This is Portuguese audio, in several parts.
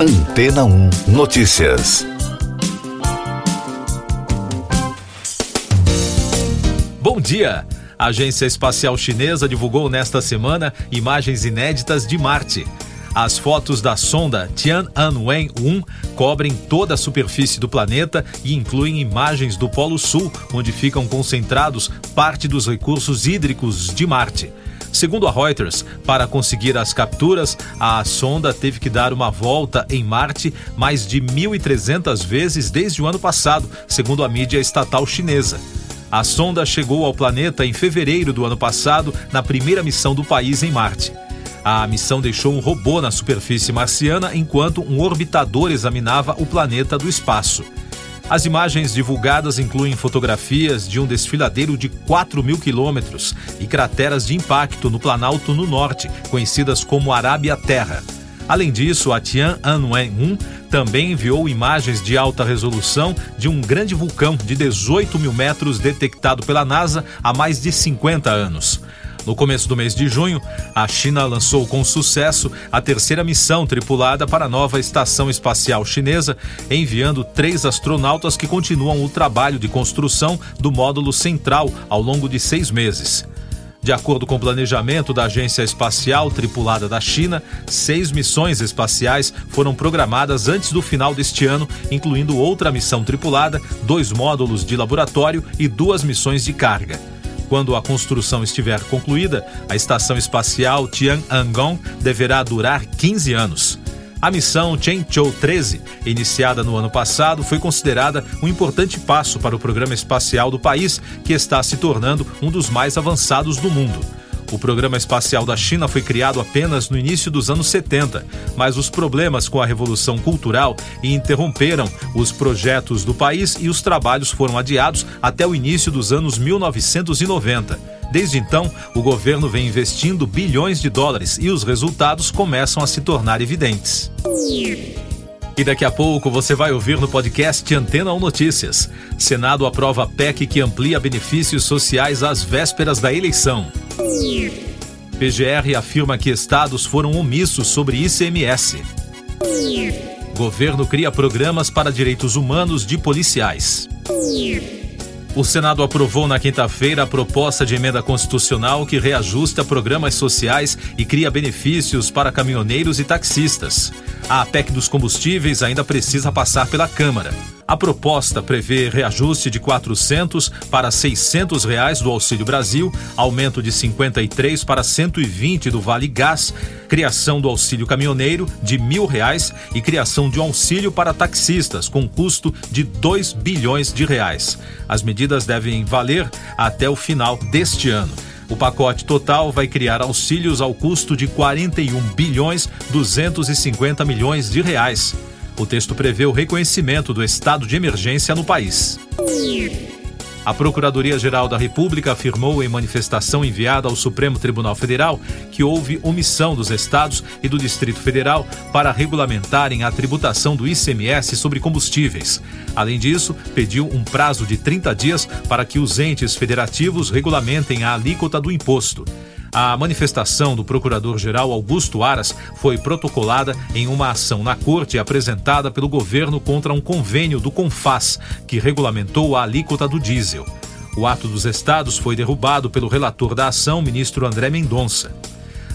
Antena 1 Notícias. Bom dia! A Agência Espacial Chinesa divulgou nesta semana imagens inéditas de Marte. As fotos da sonda Tiananmen-1 cobrem toda a superfície do planeta e incluem imagens do Polo Sul, onde ficam concentrados parte dos recursos hídricos de Marte. Segundo a Reuters, para conseguir as capturas, a sonda teve que dar uma volta em Marte mais de 1.300 vezes desde o ano passado, segundo a mídia estatal chinesa. A sonda chegou ao planeta em fevereiro do ano passado, na primeira missão do país em Marte. A missão deixou um robô na superfície marciana enquanto um orbitador examinava o planeta do espaço. As imagens divulgadas incluem fotografias de um desfiladeiro de 4 mil quilômetros e crateras de impacto no Planalto no Norte, conhecidas como Arábia Terra. Além disso, a Tiananmen-1 também enviou imagens de alta resolução de um grande vulcão de 18 mil metros detectado pela NASA há mais de 50 anos. No começo do mês de junho, a China lançou com sucesso a terceira missão tripulada para a nova estação espacial chinesa, enviando três astronautas que continuam o trabalho de construção do módulo central ao longo de seis meses. De acordo com o planejamento da Agência Espacial Tripulada da China, seis missões espaciais foram programadas antes do final deste ano, incluindo outra missão tripulada, dois módulos de laboratório e duas missões de carga. Quando a construção estiver concluída, a estação espacial Tianangong deverá durar 15 anos. A missão Changzhou 13, iniciada no ano passado, foi considerada um importante passo para o programa espacial do país, que está se tornando um dos mais avançados do mundo. O programa espacial da China foi criado apenas no início dos anos 70, mas os problemas com a revolução cultural interromperam os projetos do país e os trabalhos foram adiados até o início dos anos 1990. Desde então, o governo vem investindo bilhões de dólares e os resultados começam a se tornar evidentes. E daqui a pouco você vai ouvir no podcast Antena 1 Notícias. Senado aprova PEC que amplia benefícios sociais às vésperas da eleição. PGR afirma que estados foram omissos sobre ICMS. Governo cria programas para direitos humanos de policiais. O Senado aprovou na quinta-feira a proposta de emenda constitucional que reajusta programas sociais e cria benefícios para caminhoneiros e taxistas. A PEC dos combustíveis ainda precisa passar pela Câmara. A proposta prevê reajuste de 400 para 600 reais do Auxílio Brasil, aumento de 53 para 120 do Vale Gás, criação do Auxílio Caminhoneiro de mil reais e criação de um auxílio para taxistas com custo de 2 bilhões de reais. As medidas devem valer até o final deste ano. O pacote total vai criar auxílios ao custo de 41 bilhões 250 milhões de reais. O texto prevê o reconhecimento do estado de emergência no país. A Procuradoria-Geral da República afirmou em manifestação enviada ao Supremo Tribunal Federal que houve omissão dos estados e do Distrito Federal para regulamentarem a tributação do ICMS sobre combustíveis. Além disso, pediu um prazo de 30 dias para que os entes federativos regulamentem a alíquota do imposto. A manifestação do Procurador-Geral Augusto Aras foi protocolada em uma ação na corte apresentada pelo governo contra um convênio do CONFAS, que regulamentou a alíquota do diesel. O ato dos estados foi derrubado pelo relator da ação, ministro André Mendonça.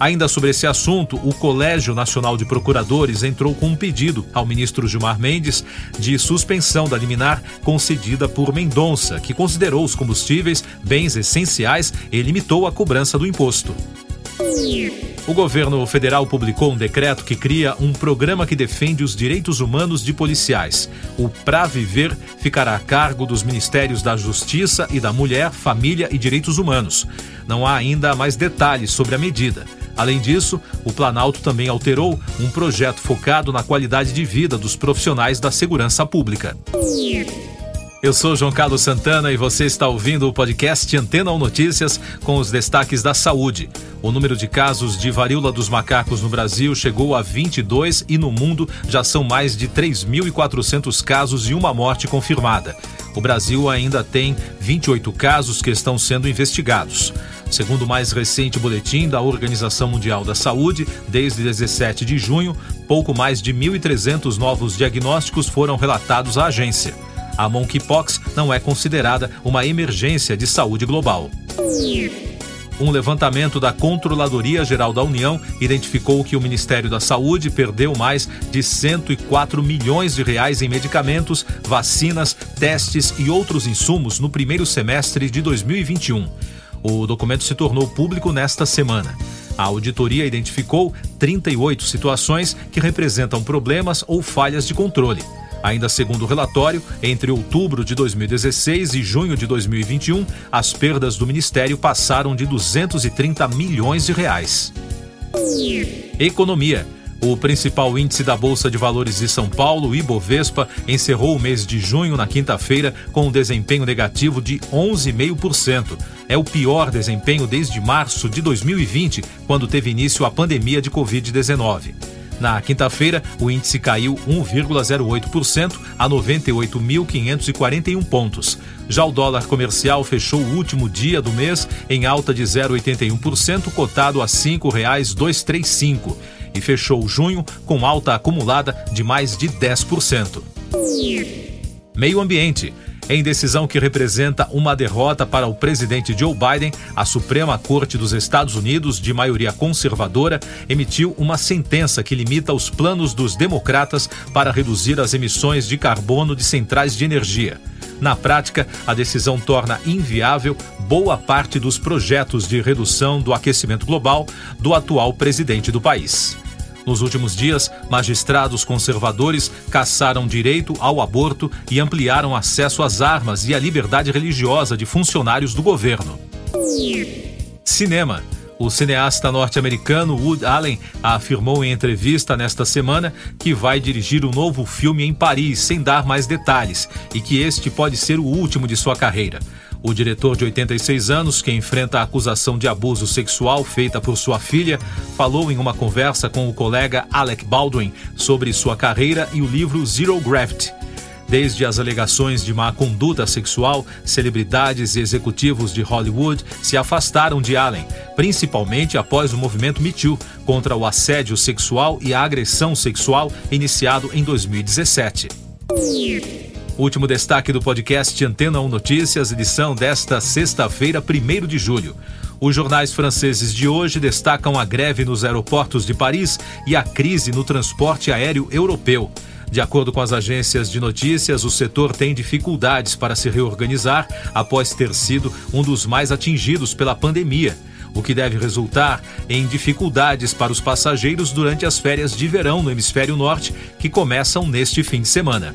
Ainda sobre esse assunto, o Colégio Nacional de Procuradores entrou com um pedido ao ministro Gilmar Mendes de suspensão da liminar concedida por Mendonça, que considerou os combustíveis bens essenciais e limitou a cobrança do imposto. O governo federal publicou um decreto que cria um programa que defende os direitos humanos de policiais. O Pra Viver ficará a cargo dos Ministérios da Justiça e da Mulher, Família e Direitos Humanos. Não há ainda mais detalhes sobre a medida. Além disso, o Planalto também alterou um projeto focado na qualidade de vida dos profissionais da segurança pública. Eu sou João Carlos Santana e você está ouvindo o podcast Antena ou Notícias com os destaques da saúde. O número de casos de varíola dos macacos no Brasil chegou a 22 e no mundo já são mais de 3.400 casos e uma morte confirmada. O Brasil ainda tem 28 casos que estão sendo investigados. Segundo o mais recente boletim da Organização Mundial da Saúde, desde 17 de junho, pouco mais de 1.300 novos diagnósticos foram relatados à agência. A monkeypox não é considerada uma emergência de saúde global. Um levantamento da Controladoria Geral da União identificou que o Ministério da Saúde perdeu mais de 104 milhões de reais em medicamentos, vacinas, testes e outros insumos no primeiro semestre de 2021. O documento se tornou público nesta semana. A auditoria identificou 38 situações que representam problemas ou falhas de controle. Ainda segundo o relatório, entre outubro de 2016 e junho de 2021, as perdas do Ministério passaram de 230 milhões de reais. Economia. O principal índice da Bolsa de Valores de São Paulo, Ibovespa, encerrou o mês de junho na quinta-feira com um desempenho negativo de 11,5%. É o pior desempenho desde março de 2020, quando teve início a pandemia de Covid-19. Na quinta-feira, o índice caiu 1,08% a 98.541 pontos. Já o dólar comercial fechou o último dia do mês em alta de 0,81%, cotado a R$ 5,235 e fechou junho com alta acumulada de mais de 10%. Meio Ambiente. Em decisão que representa uma derrota para o presidente Joe Biden, a Suprema Corte dos Estados Unidos, de maioria conservadora, emitiu uma sentença que limita os planos dos democratas para reduzir as emissões de carbono de centrais de energia. Na prática, a decisão torna inviável boa parte dos projetos de redução do aquecimento global do atual presidente do país. Nos últimos dias, magistrados conservadores caçaram direito ao aborto e ampliaram acesso às armas e à liberdade religiosa de funcionários do governo. Cinema. O cineasta norte-americano Wood Allen afirmou em entrevista nesta semana que vai dirigir um novo filme em Paris sem dar mais detalhes e que este pode ser o último de sua carreira. O diretor de 86 anos, que enfrenta a acusação de abuso sexual feita por sua filha, falou em uma conversa com o colega Alec Baldwin sobre sua carreira e o livro Zero Gravity. Desde as alegações de má conduta sexual, celebridades e executivos de Hollywood se afastaram de Allen, principalmente após o movimento Me Too contra o assédio sexual e a agressão sexual iniciado em 2017. Último destaque do podcast Antena 1 Notícias, edição desta sexta-feira, 1 de julho. Os jornais franceses de hoje destacam a greve nos aeroportos de Paris e a crise no transporte aéreo europeu. De acordo com as agências de notícias, o setor tem dificuldades para se reorganizar após ter sido um dos mais atingidos pela pandemia, o que deve resultar em dificuldades para os passageiros durante as férias de verão no hemisfério norte, que começam neste fim de semana.